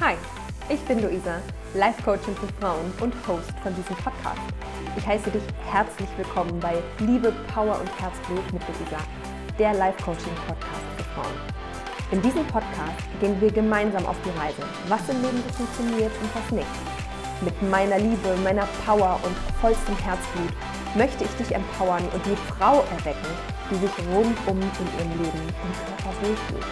Hi, ich bin Luisa, Life Coachin für Frauen und Host von diesem Podcast. Ich heiße dich herzlich willkommen bei Liebe, Power und Herzblut mit Luisa, der Life Coaching Podcast für Frauen. In diesem Podcast gehen wir gemeinsam auf die Reise, was im Leben funktioniert und was nicht. Mit meiner Liebe, meiner Power und vollstem Herzblut möchte ich dich empowern und die Frau erwecken, die sich rundum in ihrem Leben und Körper wohlfühlt.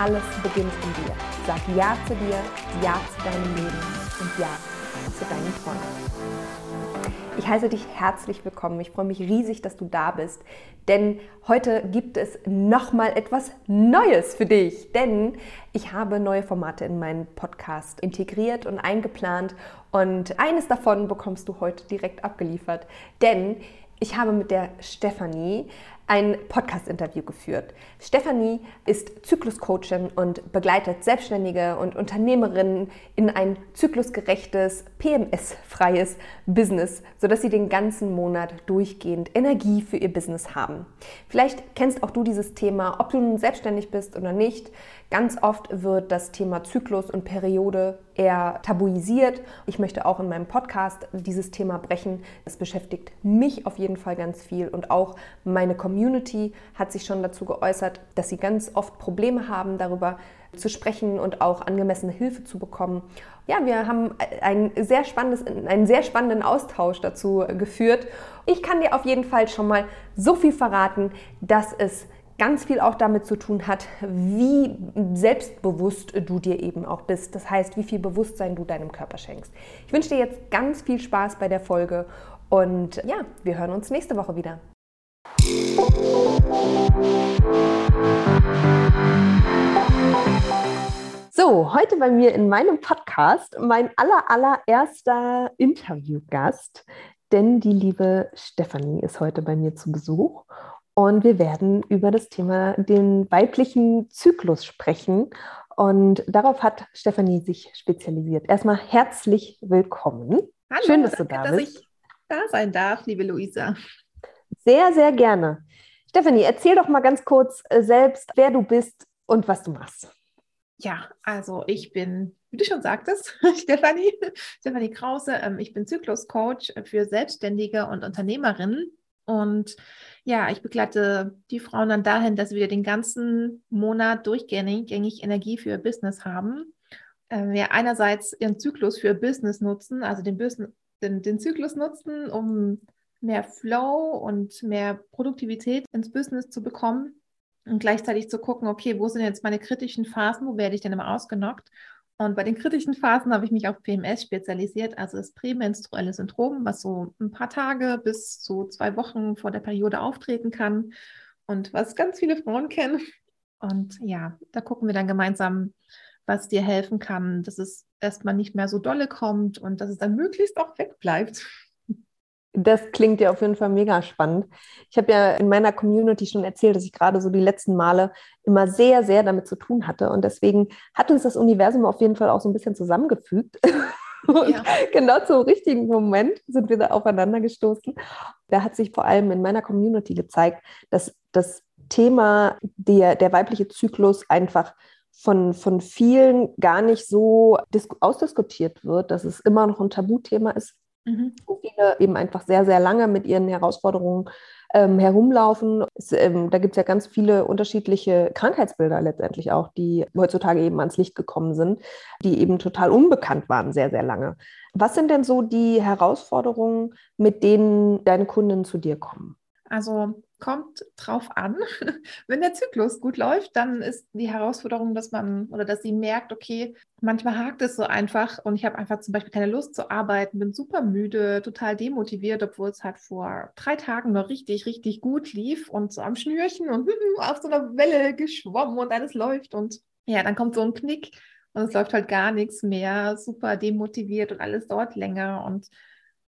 Alles beginnt in dir. Sag Ja zu dir, Ja zu deinem Leben und Ja zu deinen Träumen. Ich heiße dich herzlich willkommen. Ich freue mich riesig, dass du da bist, denn heute gibt es nochmal etwas Neues für dich, denn ich habe neue Formate in meinen Podcast integriert und eingeplant und eines davon bekommst du heute direkt abgeliefert, denn ich habe mit der Stefanie ein Podcast-Interview geführt. Stefanie ist Zykluscoachin und begleitet Selbstständige und Unternehmerinnen in ein zyklusgerechtes, PMS-freies Business, sodass sie den ganzen Monat durchgehend Energie für ihr Business haben. Vielleicht kennst auch du dieses Thema, ob du nun selbstständig bist oder nicht. Ganz oft wird das Thema Zyklus und Periode eher tabuisiert. Ich möchte auch in meinem Podcast dieses Thema brechen. Es beschäftigt mich auf jeden Fall ganz viel und auch meine Community hat sich schon dazu geäußert, dass sie ganz oft Probleme haben, darüber zu sprechen und auch angemessene Hilfe zu bekommen. Ja, wir haben ein sehr spannendes, einen sehr spannenden Austausch dazu geführt. Ich kann dir auf jeden Fall schon mal so viel verraten, dass es ganz viel auch damit zu tun hat, wie selbstbewusst du dir eben auch bist. Das heißt, wie viel Bewusstsein du deinem Körper schenkst. Ich wünsche dir jetzt ganz viel Spaß bei der Folge und ja, wir hören uns nächste Woche wieder. So, heute bei mir in meinem Podcast mein aller, allererster Interviewgast, denn die liebe Stefanie ist heute bei mir zu Besuch und wir werden über das Thema den weiblichen Zyklus sprechen. Und darauf hat Stefanie sich spezialisiert. Erstmal herzlich willkommen. Hallo, Schön, dass danke, du da bist. Dass ich da sein darf, liebe Luisa. Sehr, sehr gerne. Stefanie, erzähl doch mal ganz kurz äh, selbst, wer du bist und was du machst. Ja, also ich bin, wie du schon sagtest, Stefanie, Stefanie Krause. Ähm, ich bin Zykluscoach für Selbstständige und Unternehmerinnen. Und ja, ich begleite die Frauen dann dahin, dass wieder den ganzen Monat durchgängig Energie für ihr Business haben. Ähm, ja, einerseits ihren Zyklus für ihr Business nutzen, also den, den, den Zyklus nutzen, um mehr Flow und mehr Produktivität ins Business zu bekommen und gleichzeitig zu gucken, okay, wo sind jetzt meine kritischen Phasen, wo werde ich denn immer ausgenockt und bei den kritischen Phasen habe ich mich auf PMS spezialisiert, also das prämenstruelle Syndrom, was so ein paar Tage bis zu zwei Wochen vor der Periode auftreten kann und was ganz viele Frauen kennen. Und ja, da gucken wir dann gemeinsam, was dir helfen kann, dass es erstmal nicht mehr so dolle kommt und dass es dann möglichst auch wegbleibt. Das klingt ja auf jeden Fall mega spannend. Ich habe ja in meiner Community schon erzählt, dass ich gerade so die letzten Male immer sehr, sehr damit zu tun hatte. Und deswegen hat uns das Universum auf jeden Fall auch so ein bisschen zusammengefügt. Und ja. genau zum richtigen Moment sind wir da aufeinander gestoßen. Da hat sich vor allem in meiner Community gezeigt, dass das Thema der, der weibliche Zyklus einfach von, von vielen gar nicht so ausdiskutiert wird, dass es immer noch ein Tabuthema ist mhm. wo viele eben einfach sehr, sehr lange mit ihren Herausforderungen ähm, herumlaufen. Es, ähm, da gibt es ja ganz viele unterschiedliche Krankheitsbilder letztendlich auch, die heutzutage eben ans Licht gekommen sind, die eben total unbekannt waren, sehr, sehr lange. Was sind denn so die Herausforderungen, mit denen deine Kunden zu dir kommen? Also kommt drauf an. Wenn der Zyklus gut läuft, dann ist die Herausforderung, dass man oder dass sie merkt, okay, manchmal hakt es so einfach und ich habe einfach zum Beispiel keine Lust zu arbeiten, bin super müde, total demotiviert, obwohl es halt vor drei Tagen noch richtig, richtig gut lief und so am Schnürchen und auf so einer Welle geschwommen und alles läuft und ja, dann kommt so ein Knick und es läuft halt gar nichts mehr, super demotiviert und alles dauert länger und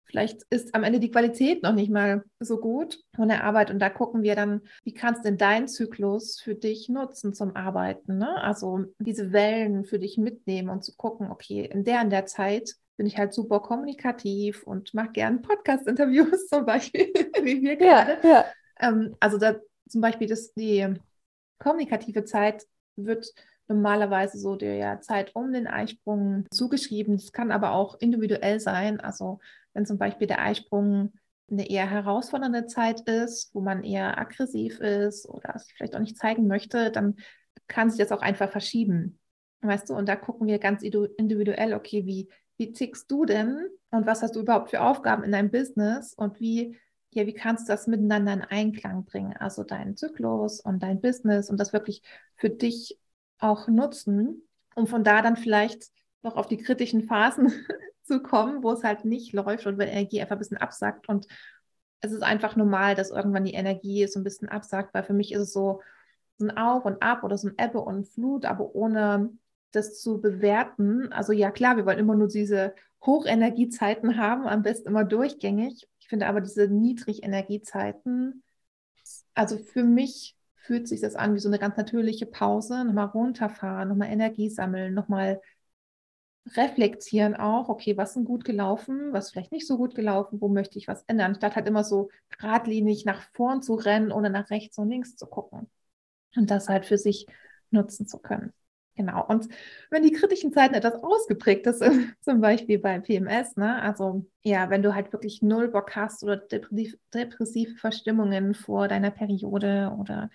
Vielleicht ist am Ende die Qualität noch nicht mal so gut von der Arbeit. Und da gucken wir dann, wie kannst du denn deinen Zyklus für dich nutzen zum Arbeiten? Ne? Also diese Wellen für dich mitnehmen und zu gucken, okay, in der in der Zeit bin ich halt super kommunikativ und mache gern Podcast-Interviews zum Beispiel, wie wir gerade. Ja, ja. Ähm, also da zum Beispiel das, die kommunikative Zeit wird normalerweise so der Zeit um den Eisprung zugeschrieben. Das kann aber auch individuell sein. Also wenn zum Beispiel der Eisprung eine eher herausfordernde Zeit ist, wo man eher aggressiv ist oder sich vielleicht auch nicht zeigen möchte, dann kann sich das auch einfach verschieben. Weißt du, und da gucken wir ganz individuell, okay, wie, wie tickst du denn und was hast du überhaupt für Aufgaben in deinem Business und wie, ja, wie kannst du das miteinander in Einklang bringen? Also deinen Zyklus und dein Business und das wirklich für dich auch nutzen, um von da dann vielleicht noch auf die kritischen Phasen zu kommen, wo es halt nicht läuft und wenn Energie einfach ein bisschen absackt. Und es ist einfach normal, dass irgendwann die Energie so ein bisschen absackt, weil für mich ist es so, so ein Auf und Ab oder so ein Ebbe und Flut, aber ohne das zu bewerten. Also ja, klar, wir wollen immer nur diese Hochenergiezeiten haben, am besten immer durchgängig. Ich finde aber diese Niedrigenergiezeiten, also für mich fühlt sich das an wie so eine ganz natürliche Pause, nochmal runterfahren, nochmal Energie sammeln, nochmal reflektieren auch, okay, was ist gut gelaufen, was vielleicht nicht so gut gelaufen, wo möchte ich was ändern, statt halt immer so geradlinig nach vorn zu rennen, ohne nach rechts und links zu gucken. Und das halt für sich nutzen zu können. Genau. Und wenn die kritischen Zeiten etwas ausgeprägt ist, zum Beispiel bei PMS, ne, also ja, wenn du halt wirklich null Bock hast oder depressiv, depressive Verstimmungen vor deiner Periode oder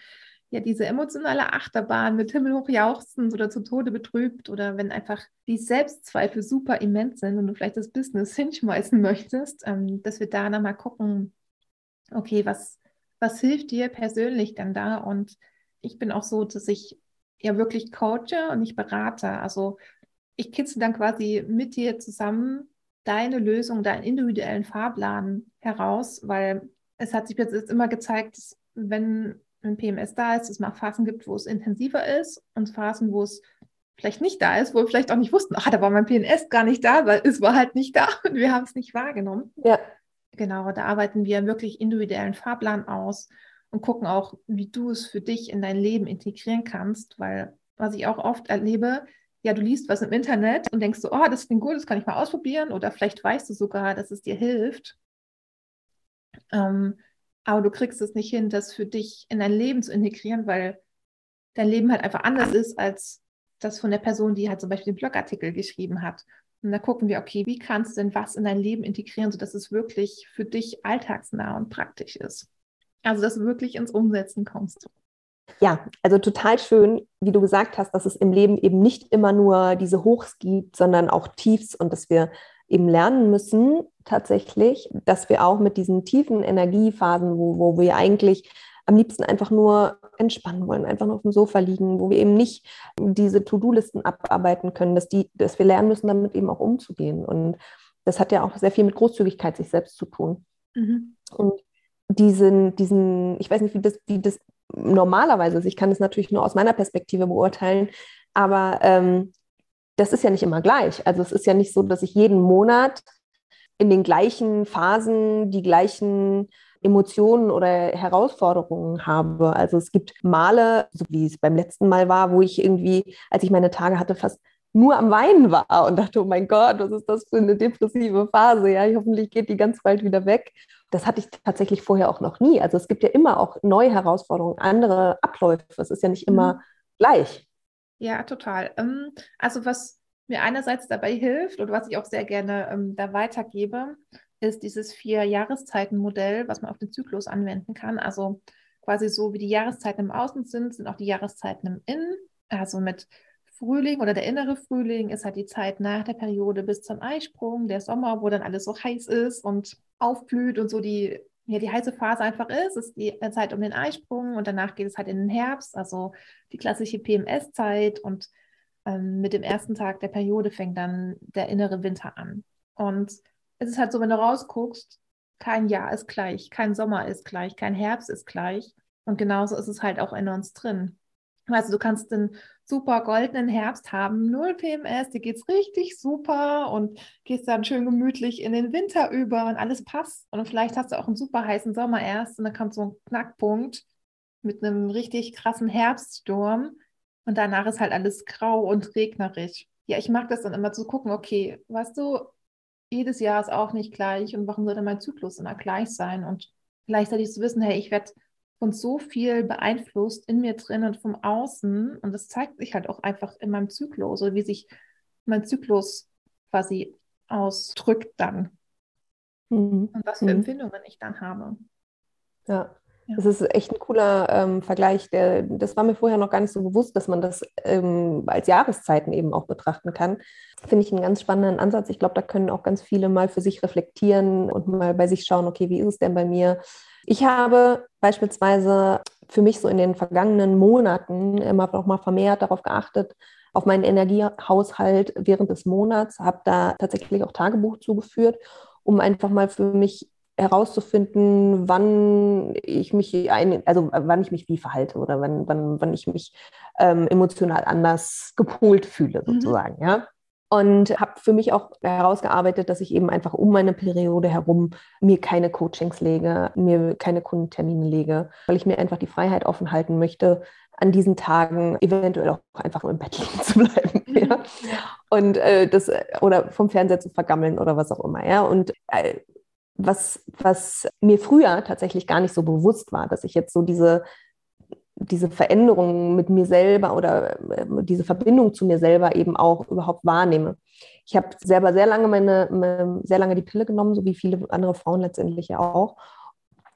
ja diese emotionale Achterbahn mit himmelhoch jauchzend oder zu Tode betrübt oder wenn einfach die Selbstzweifel super immens sind und du vielleicht das Business hinschmeißen möchtest, ähm, dass wir da nochmal gucken, okay, was, was hilft dir persönlich dann da? Und ich bin auch so, dass ich ja wirklich coache und nicht berate. Also ich kitzel dann quasi mit dir zusammen deine Lösung, deinen individuellen Fahrplan heraus, weil es hat sich jetzt immer gezeigt, wenn wenn PMS da ist, es mal Phasen gibt, wo es intensiver ist und Phasen, wo es vielleicht nicht da ist, wo wir vielleicht auch nicht wussten, ach, da war mein PMS gar nicht da, weil es war halt nicht da und wir haben es nicht wahrgenommen. Ja. Genau, da arbeiten wir wirklich individuellen Fahrplan aus und gucken auch, wie du es für dich in dein Leben integrieren kannst, weil was ich auch oft erlebe, ja, du liest was im Internet und denkst so, oh, das klingt gut, das kann ich mal ausprobieren oder vielleicht weißt du sogar, dass es dir hilft. Ähm, aber du kriegst es nicht hin, das für dich in dein Leben zu integrieren, weil dein Leben halt einfach anders ist als das von der Person, die halt zum Beispiel den Blogartikel geschrieben hat. Und da gucken wir, okay, wie kannst du denn was in dein Leben integrieren, sodass es wirklich für dich alltagsnah und praktisch ist? Also, dass du wirklich ins Umsetzen kommst. Ja, also total schön, wie du gesagt hast, dass es im Leben eben nicht immer nur diese Hochs gibt, sondern auch Tiefs und dass wir eben lernen müssen, tatsächlich, dass wir auch mit diesen tiefen Energiephasen, wo, wo wir eigentlich am liebsten einfach nur entspannen wollen, einfach nur auf dem Sofa liegen, wo wir eben nicht diese To-Do-Listen abarbeiten können, dass, die, dass wir lernen müssen, damit eben auch umzugehen. Und das hat ja auch sehr viel mit Großzügigkeit sich selbst zu tun. Mhm. Und diesen, diesen, ich weiß nicht, wie das, wie das normalerweise ist, ich kann es natürlich nur aus meiner Perspektive beurteilen, aber ähm, das ist ja nicht immer gleich. Also es ist ja nicht so, dass ich jeden Monat in den gleichen Phasen die gleichen Emotionen oder Herausforderungen habe. Also es gibt Male, so wie es beim letzten Mal war, wo ich irgendwie, als ich meine Tage hatte, fast nur am Weinen war und dachte, oh mein Gott, was ist das für eine depressive Phase? Ja, hoffentlich geht die ganz bald wieder weg. Das hatte ich tatsächlich vorher auch noch nie. Also es gibt ja immer auch neue Herausforderungen, andere Abläufe. Es ist ja nicht immer mhm. gleich. Ja, total. Ähm, also was mir einerseits dabei hilft und was ich auch sehr gerne ähm, da weitergebe, ist dieses Vier-Jahreszeiten-Modell, was man auf den Zyklus anwenden kann. Also quasi so wie die Jahreszeiten im Außen sind, sind auch die Jahreszeiten im Innen. Also mit Frühling oder der innere Frühling ist halt die Zeit nach der Periode bis zum Eisprung, der Sommer, wo dann alles so heiß ist und aufblüht und so die, ja, die heiße Phase einfach ist, ist die Zeit um den Eisprung und danach geht es halt in den Herbst, also die klassische PMS-Zeit und ähm, mit dem ersten Tag der Periode fängt dann der innere Winter an. Und es ist halt so, wenn du rausguckst, kein Jahr ist gleich, kein Sommer ist gleich, kein Herbst ist gleich. Und genauso ist es halt auch in uns drin. Also du kannst den super goldenen Herbst haben, null PMS, dir geht's richtig super und gehst dann schön gemütlich in den Winter über und alles passt. Und vielleicht hast du auch einen super heißen Sommer erst und dann kommt so ein Knackpunkt mit einem richtig krassen Herbststurm und danach ist halt alles grau und regnerisch. Ja, ich mag das dann immer zu gucken, okay, weißt du, jedes Jahr ist auch nicht gleich und warum sollte mein Zyklus immer gleich sein? Und gleichzeitig zu wissen, hey, ich werde von so viel beeinflusst in mir drin und vom Außen und das zeigt sich halt auch einfach in meinem Zyklus, so wie sich mein Zyklus quasi ausdrückt dann. Mhm. Und was für mhm. Empfindungen ich dann habe. Ja. Das ist echt ein cooler ähm, Vergleich. Der, das war mir vorher noch gar nicht so bewusst, dass man das ähm, als Jahreszeiten eben auch betrachten kann. Finde ich einen ganz spannenden Ansatz. Ich glaube, da können auch ganz viele mal für sich reflektieren und mal bei sich schauen, okay, wie ist es denn bei mir? Ich habe beispielsweise für mich so in den vergangenen Monaten immer noch mal vermehrt darauf geachtet, auf meinen Energiehaushalt während des Monats, habe da tatsächlich auch Tagebuch zugeführt, um einfach mal für mich herauszufinden, wann ich mich ein, also wann ich mich wie verhalte oder wann, wann, wann ich mich ähm, emotional anders gepolt fühle, mhm. sozusagen, mhm. ja. Und habe für mich auch herausgearbeitet, dass ich eben einfach um meine Periode herum mir keine Coachings lege, mir keine Kundentermine lege, weil ich mir einfach die Freiheit offen halten möchte, an diesen Tagen eventuell auch einfach im Bett liegen zu bleiben. Mhm. Ja? Und äh, das oder vom Fernseher zu vergammeln oder was auch immer. Ja. Und äh, was, was mir früher tatsächlich gar nicht so bewusst war, dass ich jetzt so diese, diese Veränderung mit mir selber oder äh, diese Verbindung zu mir selber eben auch überhaupt wahrnehme. Ich habe selber sehr lange meine, sehr lange die Pille genommen, so wie viele andere Frauen letztendlich ja auch.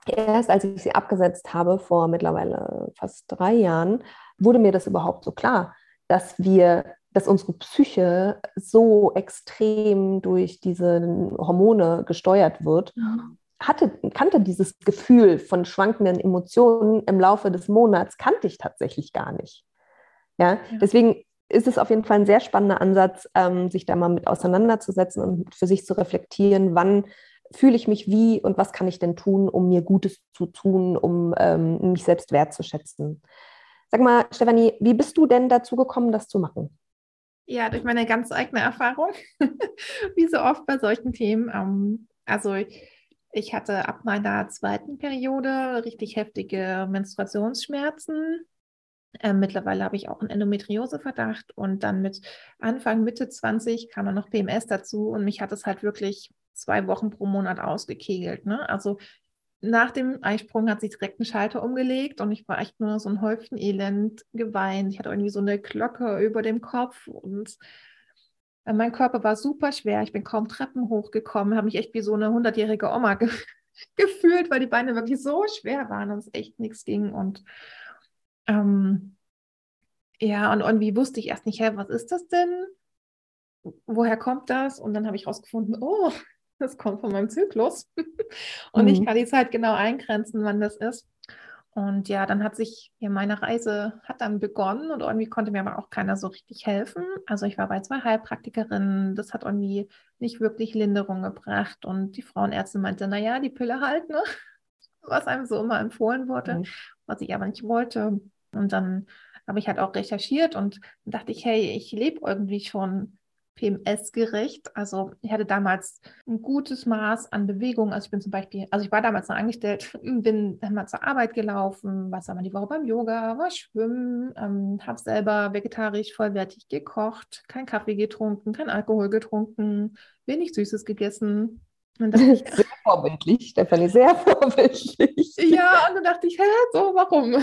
Erst als ich sie abgesetzt habe, vor mittlerweile fast drei Jahren, wurde mir das überhaupt so klar, dass wir dass unsere Psyche so extrem durch diese Hormone gesteuert wird, hatte, kannte dieses Gefühl von schwankenden Emotionen im Laufe des Monats, kannte ich tatsächlich gar nicht. Ja, ja. deswegen ist es auf jeden Fall ein sehr spannender Ansatz, ähm, sich da mal mit auseinanderzusetzen und für sich zu reflektieren, wann fühle ich mich wie und was kann ich denn tun, um mir Gutes zu tun, um ähm, mich selbst wertzuschätzen. Sag mal, Stefanie, wie bist du denn dazu gekommen, das zu machen? Ja, durch meine ganz eigene Erfahrung, wie so oft bei solchen Themen. Ähm, also ich hatte ab meiner zweiten Periode richtig heftige Menstruationsschmerzen. Ähm, mittlerweile habe ich auch einen Endometrioseverdacht und dann mit Anfang, Mitte 20 kam dann noch PMS dazu und mich hat es halt wirklich zwei Wochen pro Monat ausgekegelt. Ne? Also nach dem Eisprung hat sich direkt ein Schalter umgelegt und ich war echt nur so ein Häufchen Elend geweint. Ich hatte irgendwie so eine Glocke über dem Kopf und äh, mein Körper war super schwer. Ich bin kaum Treppen hochgekommen, habe mich echt wie so eine hundertjährige Oma ge gefühlt, weil die Beine wirklich so schwer waren und es echt nichts ging. Und ähm, ja, und irgendwie wusste ich erst nicht, hä, was ist das denn? Woher kommt das? Und dann habe ich rausgefunden, oh, das kommt von meinem Zyklus. und mhm. ich kann die Zeit genau eingrenzen, wann das ist. Und ja, dann hat sich ja meine Reise hat dann begonnen und irgendwie konnte mir aber auch keiner so richtig helfen. Also ich war bei zwei Heilpraktikerinnen, das hat irgendwie nicht wirklich Linderung gebracht und die Frauenärztin meinte, naja, die Pille halt, ne? Was einem so immer empfohlen wurde, mhm. was ich aber nicht wollte. Und dann habe ich halt auch recherchiert und dachte ich, hey, ich lebe irgendwie schon PMS-gerecht. Also ich hatte damals ein gutes Maß an Bewegung. Also ich bin zum Beispiel, also ich war damals noch angestellt, bin mal zur Arbeit gelaufen, was einmal die Woche beim Yoga, war schwimmen, ähm, habe selber vegetarisch vollwertig gekocht, kein Kaffee getrunken, kein Alkohol getrunken, wenig Süßes gegessen. Und ich, sehr vorbildlich, Stefanie, sehr vorbildlich. Ja, und dann dachte ich, hä, so, warum?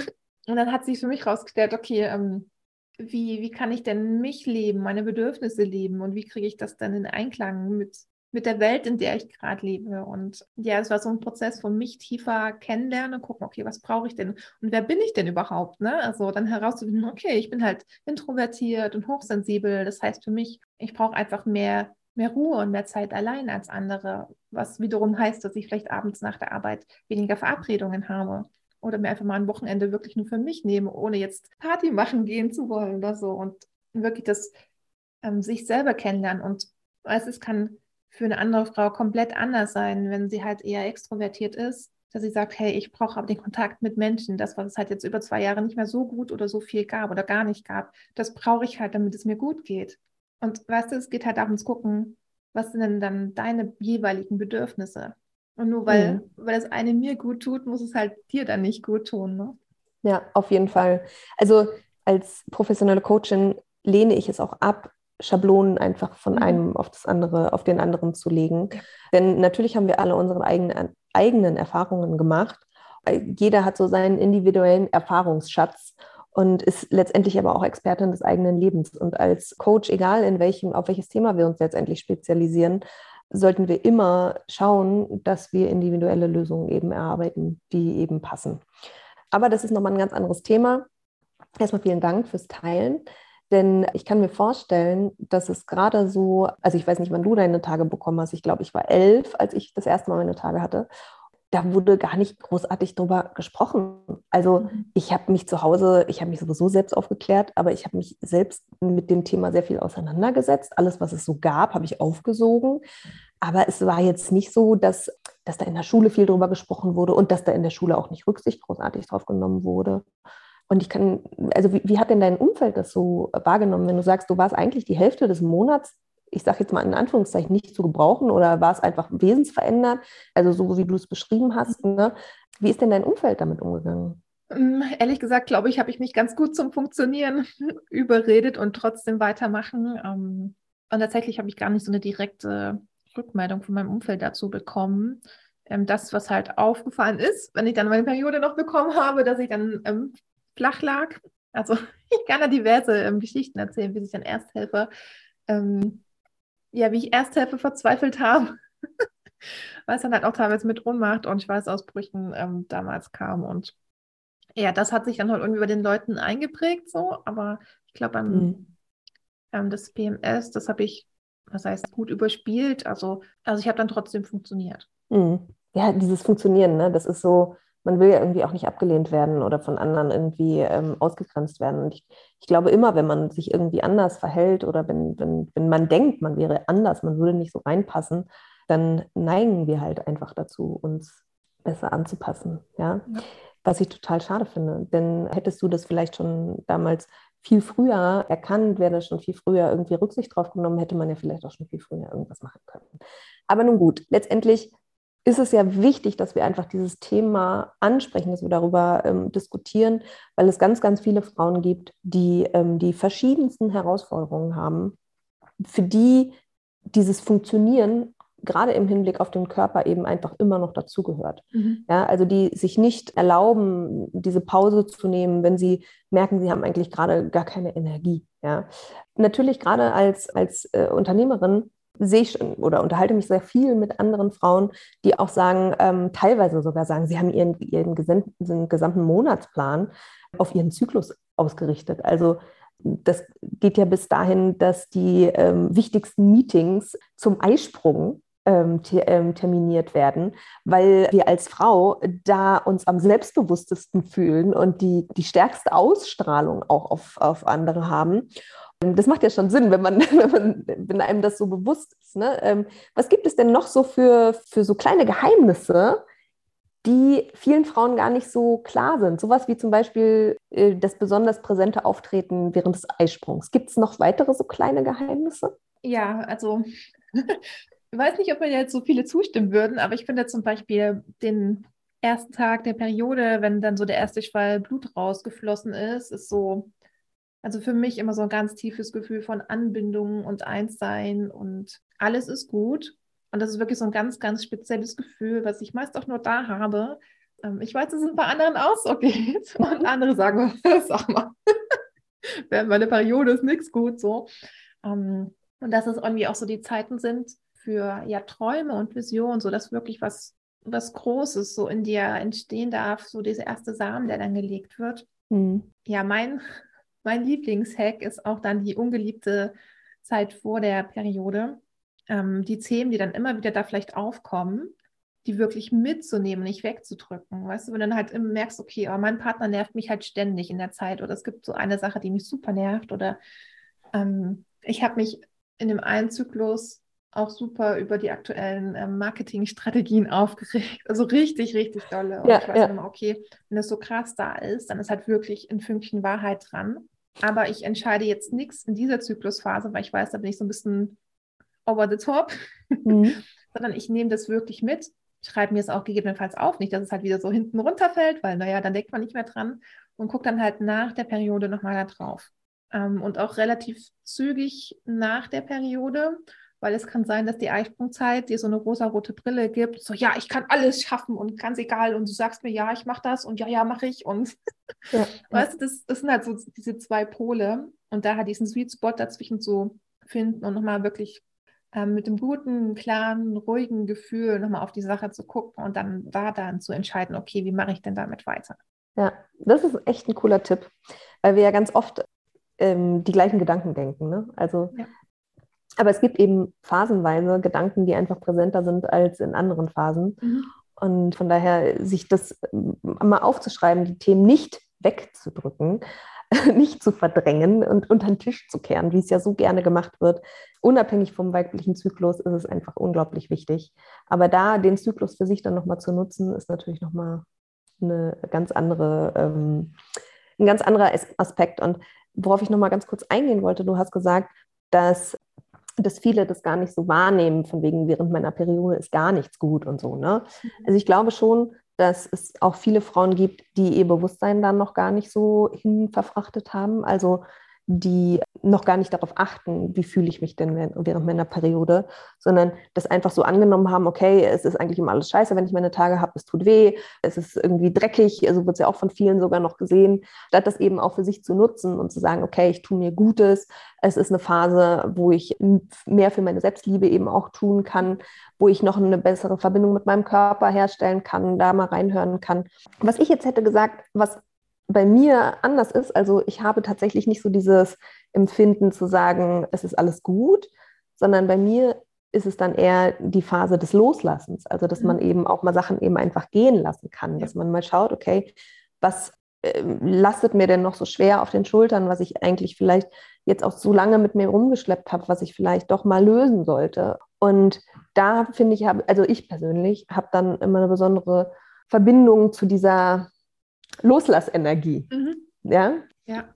Und dann hat sich für mich rausgestellt, okay, ähm, wie, wie kann ich denn mich leben, meine Bedürfnisse leben und wie kriege ich das dann in Einklang mit, mit der Welt, in der ich gerade lebe. Und ja, es war so ein Prozess von mich tiefer kennenlernen gucken, okay, was brauche ich denn und wer bin ich denn überhaupt? Ne? Also dann herauszufinden, okay, ich bin halt introvertiert und hochsensibel. Das heißt für mich, ich brauche einfach mehr, mehr Ruhe und mehr Zeit allein als andere, was wiederum heißt, dass ich vielleicht abends nach der Arbeit weniger Verabredungen habe oder mir einfach mal ein Wochenende wirklich nur für mich nehme, ohne jetzt Party machen gehen zu wollen oder so und wirklich das ähm, sich selber kennenlernen und weißt, es kann für eine andere Frau komplett anders sein, wenn sie halt eher extrovertiert ist, dass sie sagt, hey, ich brauche aber den Kontakt mit Menschen, das, was es halt jetzt über zwei Jahre nicht mehr so gut oder so viel gab oder gar nicht gab, das brauche ich halt, damit es mir gut geht. Und weißt du, es geht halt darum zu gucken, was sind denn dann deine jeweiligen Bedürfnisse? Und nur weil, mhm. weil das eine mir gut tut, muss es halt dir dann nicht gut tun. Ne? Ja, auf jeden Fall. Also als professionelle Coachin lehne ich es auch ab, Schablonen einfach von mhm. einem auf das andere, auf den anderen zu legen. Ja. Denn natürlich haben wir alle unsere eigenen, eigenen Erfahrungen gemacht. Jeder hat so seinen individuellen Erfahrungsschatz und ist letztendlich aber auch Expertin des eigenen Lebens. Und als Coach, egal in welchem, auf welches Thema wir uns letztendlich spezialisieren, sollten wir immer schauen, dass wir individuelle Lösungen eben erarbeiten, die eben passen. Aber das ist nochmal ein ganz anderes Thema. Erstmal vielen Dank fürs Teilen. Denn ich kann mir vorstellen, dass es gerade so, also ich weiß nicht, wann du deine Tage bekommen hast. Ich glaube, ich war elf, als ich das erste Mal meine Tage hatte da wurde gar nicht großartig drüber gesprochen. Also mhm. ich habe mich zu Hause, ich habe mich sowieso selbst aufgeklärt, aber ich habe mich selbst mit dem Thema sehr viel auseinandergesetzt. Alles, was es so gab, habe ich aufgesogen. Aber es war jetzt nicht so, dass, dass da in der Schule viel drüber gesprochen wurde und dass da in der Schule auch nicht Rücksicht großartig drauf genommen wurde. Und ich kann, also wie, wie hat denn dein Umfeld das so wahrgenommen, wenn du sagst, du warst eigentlich die Hälfte des Monats ich sage jetzt mal in Anführungszeichen, nicht zu gebrauchen oder war es einfach wesensverändert, also so wie du es beschrieben hast. Ne? Wie ist denn dein Umfeld damit umgegangen? Mm, ehrlich gesagt, glaube ich, habe ich mich ganz gut zum Funktionieren überredet und trotzdem weitermachen. Ähm, und tatsächlich habe ich gar nicht so eine direkte Rückmeldung von meinem Umfeld dazu bekommen. Ähm, das, was halt aufgefallen ist, wenn ich dann meine Periode noch bekommen habe, dass ich dann ähm, flach lag. Also ich kann da diverse Geschichten erzählen, wie sich dann Ersthelfer ähm, ja, wie ich Ersthilfe verzweifelt habe, weil es dann halt auch teilweise mit Ohnmacht und Schweißausbrüchen ähm, damals kam. Und ja, das hat sich dann halt irgendwie bei den Leuten eingeprägt, so, aber ich glaube, mhm. ähm, das PMS, das habe ich, was heißt, gut überspielt. Also, also ich habe dann trotzdem funktioniert. Mhm. Ja, dieses Funktionieren, ne? das ist so, man will ja irgendwie auch nicht abgelehnt werden oder von anderen irgendwie ähm, ausgegrenzt werden. Und ich, ich, glaube immer, wenn man sich irgendwie anders verhält oder wenn, wenn, wenn man denkt, man wäre anders, man würde nicht so reinpassen, dann neigen wir halt einfach dazu, uns besser anzupassen. Ja? ja. Was ich total schade finde. Denn hättest du das vielleicht schon damals viel früher erkannt, wäre das schon viel früher irgendwie Rücksicht drauf genommen, hätte man ja vielleicht auch schon viel früher irgendwas machen können. Aber nun gut, letztendlich ist es ja wichtig, dass wir einfach dieses Thema ansprechen, dass wir darüber ähm, diskutieren, weil es ganz, ganz viele Frauen gibt, die ähm, die verschiedensten Herausforderungen haben, für die dieses Funktionieren gerade im Hinblick auf den Körper eben einfach immer noch dazugehört. Mhm. Ja, also die sich nicht erlauben, diese Pause zu nehmen, wenn sie merken, sie haben eigentlich gerade gar keine Energie. Ja. Natürlich gerade als, als äh, Unternehmerin sehe ich oder unterhalte mich sehr viel mit anderen Frauen, die auch sagen, ähm, teilweise sogar sagen, sie haben ihren, ihren gesamten, Monatsplan auf ihren Zyklus ausgerichtet. Also das geht ja bis dahin, dass die ähm, wichtigsten Meetings zum Eisprung ähm, ähm, terminiert werden, weil wir als Frau da uns am selbstbewusstesten fühlen und die, die stärkste Ausstrahlung auch auf, auf andere haben. Das macht ja schon Sinn, wenn man, wenn, man, wenn einem das so bewusst ist. Ne? Ähm, was gibt es denn noch so für, für so kleine Geheimnisse, die vielen Frauen gar nicht so klar sind? Sowas wie zum Beispiel äh, das besonders präsente Auftreten während des Eisprungs. Gibt es noch weitere so kleine Geheimnisse? Ja, also ich weiß nicht, ob mir jetzt so viele zustimmen würden, aber ich finde zum Beispiel den ersten Tag der Periode, wenn dann so der erste Schwall Blut rausgeflossen ist, ist so also für mich immer so ein ganz tiefes Gefühl von Anbindung und Einssein und alles ist gut. Und das ist wirklich so ein ganz, ganz spezielles Gefühl, was ich meist auch nur da habe. Ähm, ich weiß, dass es ein paar anderen auch so geht. Und andere sagen, sag mal, während meine Periode ist nichts gut so. Ähm, und dass es irgendwie auch so die Zeiten sind für ja Träume und Visionen, so dass wirklich was, was Großes so in dir entstehen darf, so dieser erste Samen, der dann gelegt wird. Mhm. Ja, mein mein Lieblingshack ist auch dann die ungeliebte Zeit vor der Periode. Ähm, die Themen, die dann immer wieder da vielleicht aufkommen, die wirklich mitzunehmen, nicht wegzudrücken. Weißt du, wenn du dann halt immer merkst, okay, oh, mein Partner nervt mich halt ständig in der Zeit oder es gibt so eine Sache, die mich super nervt oder ähm, ich habe mich in dem einen Zyklus auch super über die aktuellen ähm, Marketingstrategien aufgeregt. Also richtig, richtig dolle. Und ja, ich weiß ja. immer, okay, wenn das so krass da ist, dann ist halt wirklich ein Fünkchen Wahrheit dran. Aber ich entscheide jetzt nichts in dieser Zyklusphase, weil ich weiß, da bin ich so ein bisschen over the top, mhm. sondern ich nehme das wirklich mit, schreibe mir es auch gegebenenfalls auf, nicht, dass es halt wieder so hinten runterfällt, weil naja, dann denkt man nicht mehr dran und gucke dann halt nach der Periode nochmal da drauf. ähm, und auch relativ zügig nach der Periode, weil es kann sein, dass die Eisprungzeit dir so eine rosa-rote Brille gibt. So, ja, ich kann alles schaffen und ganz egal. Und du sagst mir, ja, ich mache das und ja, ja, mache ich. Und ja, weißt du, das, das sind halt so diese zwei Pole. Und da halt diesen Sweet Spot dazwischen zu finden und nochmal wirklich ähm, mit dem guten, klaren, ruhigen Gefühl nochmal auf die Sache zu gucken und dann da dann zu entscheiden, okay, wie mache ich denn damit weiter? Ja, das ist echt ein cooler Tipp, weil wir ja ganz oft ähm, die gleichen Gedanken denken. Ne? Also, ja. Aber es gibt eben phasenweise Gedanken, die einfach präsenter sind als in anderen Phasen. Mhm. Und von daher sich das ähm, mal aufzuschreiben, die Themen nicht wegzudrücken, nicht zu verdrängen und unter den Tisch zu kehren, wie es ja so gerne gemacht wird. Unabhängig vom weiblichen Zyklus ist es einfach unglaublich wichtig. Aber da den Zyklus für sich dann nochmal zu nutzen, ist natürlich nochmal eine ganz andere, ähm, ein ganz anderer Aspekt. Und worauf ich nochmal ganz kurz eingehen wollte, du hast gesagt, dass, dass viele das gar nicht so wahrnehmen, von wegen während meiner Periode ist gar nichts gut und so. Ne? Mhm. Also ich glaube schon, dass es auch viele Frauen gibt, die ihr Bewusstsein dann noch gar nicht so hin verfrachtet haben. Also die noch gar nicht darauf achten, wie fühle ich mich denn während meiner Periode, sondern das einfach so angenommen haben, okay, es ist eigentlich immer alles scheiße, wenn ich meine Tage habe, es tut weh, es ist irgendwie dreckig, also wird es ja auch von vielen sogar noch gesehen, statt das eben auch für sich zu nutzen und zu sagen, okay, ich tue mir Gutes, es ist eine Phase, wo ich mehr für meine Selbstliebe eben auch tun kann, wo ich noch eine bessere Verbindung mit meinem Körper herstellen kann, da mal reinhören kann. Was ich jetzt hätte gesagt, was bei mir anders ist. Also ich habe tatsächlich nicht so dieses Empfinden zu sagen, es ist alles gut, sondern bei mir ist es dann eher die Phase des Loslassens. Also dass man mhm. eben auch mal Sachen eben einfach gehen lassen kann, dass man mal schaut, okay, was äh, lastet mir denn noch so schwer auf den Schultern, was ich eigentlich vielleicht jetzt auch so lange mit mir rumgeschleppt habe, was ich vielleicht doch mal lösen sollte. Und da finde ich, also ich persönlich habe dann immer eine besondere Verbindung zu dieser Loslassenergie. Mhm. Ja? Ja.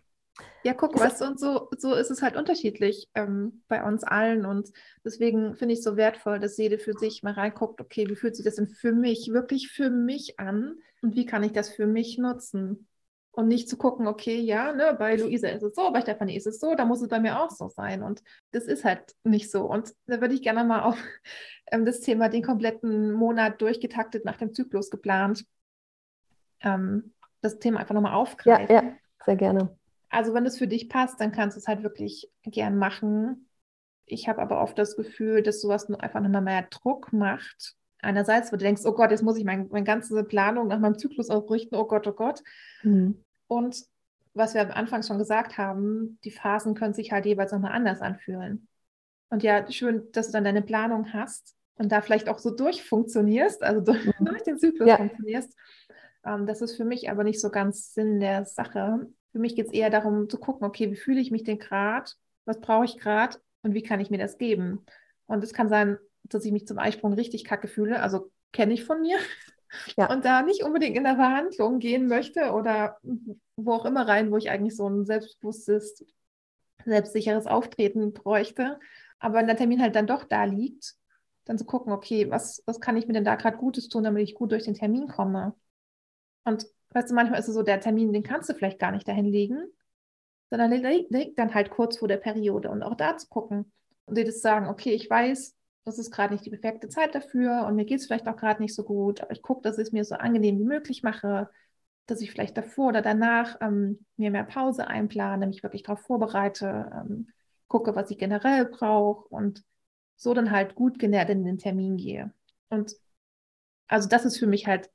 Ja, guck, was und so, so ist es halt unterschiedlich ähm, bei uns allen. Und deswegen finde ich es so wertvoll, dass jede für sich mal reinguckt, okay, wie fühlt sich das denn für mich, wirklich für mich an? Und wie kann ich das für mich nutzen? Und nicht zu gucken, okay, ja, ne, bei Luisa ist es so, bei Stefanie ist es so, da muss es bei mir auch so sein. Und das ist halt nicht so. Und da würde ich gerne mal auf ähm, das Thema den kompletten Monat durchgetaktet nach dem Zyklus geplant. Ähm, das Thema einfach nochmal aufgreifen. Ja, ja, sehr gerne. Also wenn es für dich passt, dann kannst du es halt wirklich gern machen. Ich habe aber oft das Gefühl, dass sowas nur einfach nochmal mehr Druck macht. Einerseits, wo du denkst, oh Gott, jetzt muss ich mein, meine ganze Planung nach meinem Zyklus aufrichten, oh Gott, oh Gott. Mhm. Und was wir am Anfang schon gesagt haben, die Phasen können sich halt jeweils nochmal anders anfühlen. Und ja, schön, dass du dann deine Planung hast und da vielleicht auch so durchfunktionierst, also durch, mhm. durch den Zyklus ja. funktionierst. Ähm, das ist für mich aber nicht so ganz Sinn der Sache. Für mich geht es eher darum zu gucken, okay, wie fühle ich mich denn gerade? Was brauche ich gerade? Und wie kann ich mir das geben? Und es kann sein, dass ich mich zum Eisprung richtig kacke fühle. Also kenne ich von mir. Ja. Und da nicht unbedingt in der Verhandlung gehen möchte oder wo auch immer rein, wo ich eigentlich so ein selbstbewusstes, selbstsicheres Auftreten bräuchte. Aber wenn der Termin halt dann doch da liegt, dann zu gucken, okay, was, was kann ich mir denn da gerade Gutes tun, damit ich gut durch den Termin komme? Und weißt du, manchmal ist es so, der Termin, den kannst du vielleicht gar nicht dahin legen, sondern der liegt dann halt kurz vor der Periode. Und auch da zu gucken und dir das sagen, okay, ich weiß, das ist gerade nicht die perfekte Zeit dafür und mir geht es vielleicht auch gerade nicht so gut, aber ich gucke, dass ich es mir so angenehm wie möglich mache, dass ich vielleicht davor oder danach ähm, mir mehr Pause einplane, mich wirklich darauf vorbereite, ähm, gucke, was ich generell brauche und so dann halt gut genährt in den Termin gehe. Und also das ist für mich halt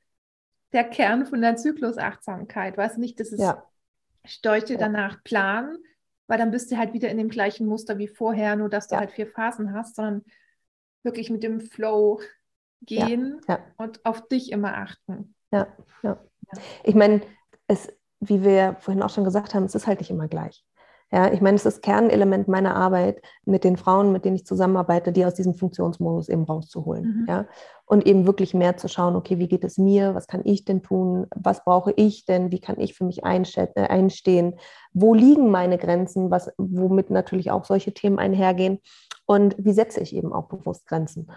der Kern von der Zyklusachtsamkeit. Weißt du nicht, dass es ja. Steuche danach planen, weil dann bist du halt wieder in dem gleichen Muster wie vorher, nur dass du ja. halt vier Phasen hast, sondern wirklich mit dem Flow gehen ja. und auf dich immer achten. Ja, ja. Ich meine, es, wie wir vorhin auch schon gesagt haben, es ist halt nicht immer gleich. Ja, ich meine, es ist Kernelement meiner Arbeit, mit den Frauen, mit denen ich zusammenarbeite, die aus diesem Funktionsmodus eben rauszuholen. Mhm. Ja, und eben wirklich mehr zu schauen, okay, wie geht es mir? Was kann ich denn tun? Was brauche ich denn? Wie kann ich für mich äh, einstehen? Wo liegen meine Grenzen? Was, womit natürlich auch solche Themen einhergehen? Und wie setze ich eben auch bewusst Grenzen?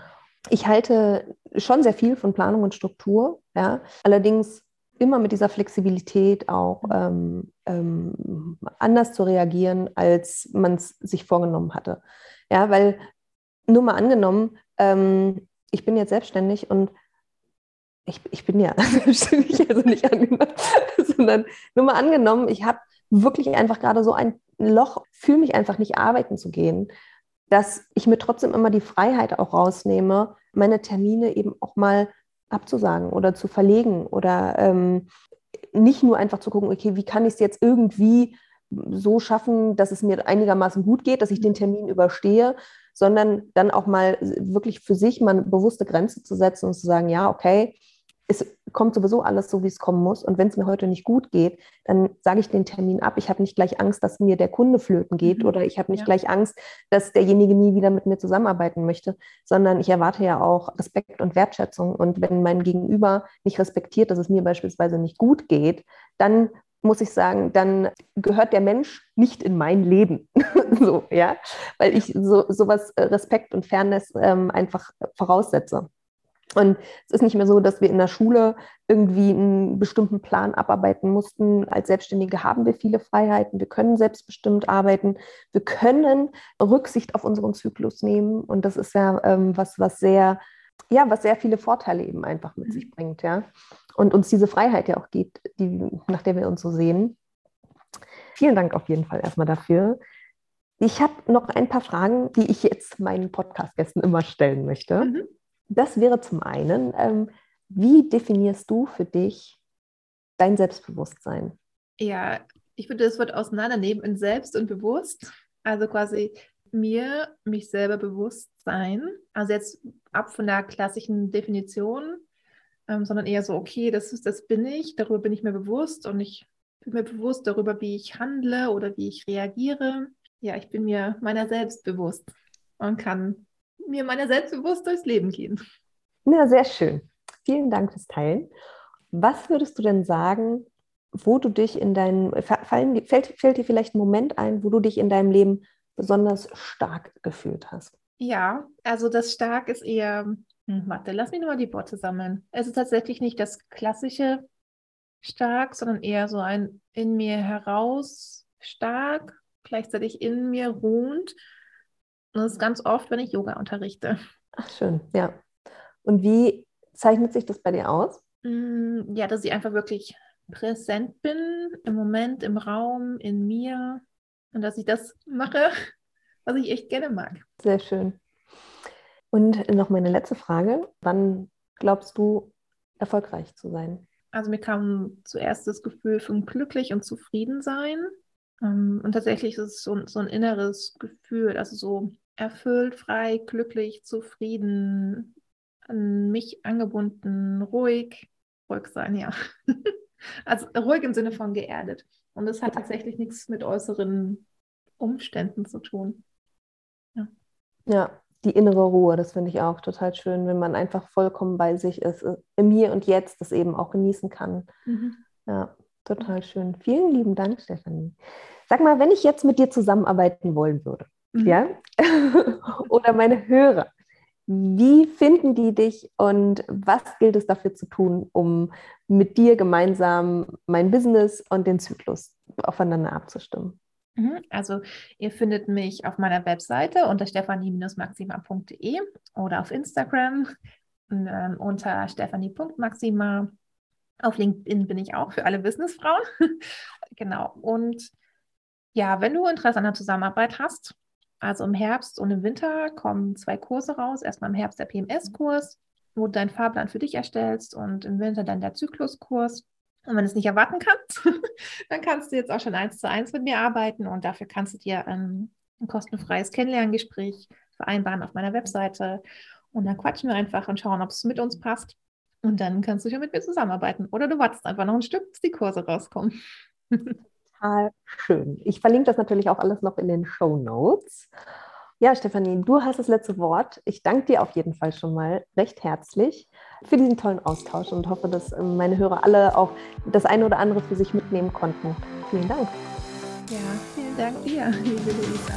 Ich halte schon sehr viel von Planung und Struktur. Ja, allerdings immer mit dieser Flexibilität auch ähm, ähm, anders zu reagieren, als man es sich vorgenommen hatte. Ja, weil nur mal angenommen, ähm, ich bin jetzt selbstständig und ich, ich bin ja selbstständig, also nicht angenommen, sondern nur mal angenommen, ich habe wirklich einfach gerade so ein Loch, fühle mich einfach nicht arbeiten zu gehen, dass ich mir trotzdem immer die Freiheit auch rausnehme, meine Termine eben auch mal abzusagen oder zu verlegen oder ähm, nicht nur einfach zu gucken, okay, wie kann ich es jetzt irgendwie so schaffen, dass es mir einigermaßen gut geht, dass ich den Termin überstehe, sondern dann auch mal wirklich für sich mal eine bewusste Grenze zu setzen und zu sagen, ja, okay, kommt sowieso alles so, wie es kommen muss. Und wenn es mir heute nicht gut geht, dann sage ich den Termin ab. Ich habe nicht gleich Angst, dass mir der Kunde flöten geht mhm. oder ich habe nicht ja. gleich Angst, dass derjenige nie wieder mit mir zusammenarbeiten möchte, sondern ich erwarte ja auch Respekt und Wertschätzung. Und wenn mein Gegenüber nicht respektiert, dass es mir beispielsweise nicht gut geht, dann muss ich sagen, dann gehört der Mensch nicht in mein Leben. so, ja, weil ich so sowas äh, Respekt und Fairness ähm, einfach voraussetze. Und es ist nicht mehr so, dass wir in der Schule irgendwie einen bestimmten Plan abarbeiten mussten. Als Selbstständige haben wir viele Freiheiten. Wir können selbstbestimmt arbeiten. Wir können Rücksicht auf unseren Zyklus nehmen. Und das ist ja ähm, was, was sehr, ja, was sehr viele Vorteile eben einfach mit sich mhm. bringt, ja. Und uns diese Freiheit ja auch gibt, die, nach der wir uns so sehen. Vielen Dank auf jeden Fall erstmal dafür. Ich habe noch ein paar Fragen, die ich jetzt meinen Podcast-Gästen immer stellen möchte. Mhm. Das wäre zum einen, ähm, wie definierst du für dich dein Selbstbewusstsein? Ja, ich würde das Wort auseinandernehmen in selbst und bewusst. Also quasi mir, mich selber bewusst sein. Also jetzt ab von der klassischen Definition, ähm, sondern eher so, okay, das ist, das bin ich, darüber bin ich mir bewusst und ich bin mir bewusst darüber, wie ich handle oder wie ich reagiere. Ja, ich bin mir meiner selbst bewusst und kann mir meiner selbstbewusst durchs Leben gehen. Ja, sehr schön. Vielen Dank fürs Teilen. Was würdest du denn sagen, wo du dich in deinem, fallen, fällt, fällt dir vielleicht ein Moment ein, wo du dich in deinem Leben besonders stark gefühlt hast? Ja, also das stark ist eher, hm, warte, lass mich nochmal die Worte sammeln. Es ist tatsächlich nicht das klassische stark, sondern eher so ein in mir heraus stark, gleichzeitig in mir ruhend und das ist ganz oft, wenn ich Yoga unterrichte. Ach, schön, ja. Und wie zeichnet sich das bei dir aus? Mm, ja, dass ich einfach wirklich präsent bin, im Moment, im Raum, in mir. Und dass ich das mache, was ich echt gerne mag. Sehr schön. Und noch meine letzte Frage. Wann glaubst du, erfolgreich zu sein? Also mir kam zuerst das Gefühl von glücklich und zufrieden sein. Ähm, und tatsächlich ist es so, so ein inneres Gefühl, also so erfüllt, frei, glücklich, zufrieden, an mich angebunden, ruhig, ruhig sein, ja. also ruhig im Sinne von geerdet. Und das hat tatsächlich nichts mit äußeren Umständen zu tun. Ja, ja die innere Ruhe, das finde ich auch total schön, wenn man einfach vollkommen bei sich ist, äh, im Hier und Jetzt das eben auch genießen kann. Mhm. Ja, total schön. Vielen lieben Dank, Stefanie. Sag mal, wenn ich jetzt mit dir zusammenarbeiten wollen würde, mhm. ja, oder meine Hörer. Wie finden die dich und was gilt es dafür zu tun, um mit dir gemeinsam mein Business und den Zyklus aufeinander abzustimmen? Mhm. Also ihr findet mich auf meiner Webseite unter stephanie-maxima.de oder auf Instagram äh, unter stephanie.maxima. Auf LinkedIn bin ich auch für alle Businessfrauen. genau. Und ja, wenn du Interesse an der Zusammenarbeit hast, also im Herbst und im Winter kommen zwei Kurse raus. Erstmal im Herbst der PMS-Kurs, wo du deinen Fahrplan für dich erstellst und im Winter dann der Zykluskurs. Und wenn du es nicht erwarten kannst, dann kannst du jetzt auch schon eins zu eins mit mir arbeiten und dafür kannst du dir ein, ein kostenfreies Kennenlerngespräch vereinbaren auf meiner Webseite. Und dann quatschen wir einfach und schauen, ob es mit uns passt. Und dann kannst du schon mit mir zusammenarbeiten. Oder du wartest einfach noch ein Stück, bis die Kurse rauskommen. total schön. Ich verlinke das natürlich auch alles noch in den Show Notes. Ja, Stefanie, du hast das letzte Wort. Ich danke dir auf jeden Fall schon mal recht herzlich für diesen tollen Austausch und hoffe, dass ähm, meine Hörer alle auch das eine oder andere für sich mitnehmen konnten. Vielen Dank. Ja, vielen Dank dir, liebe Luisa.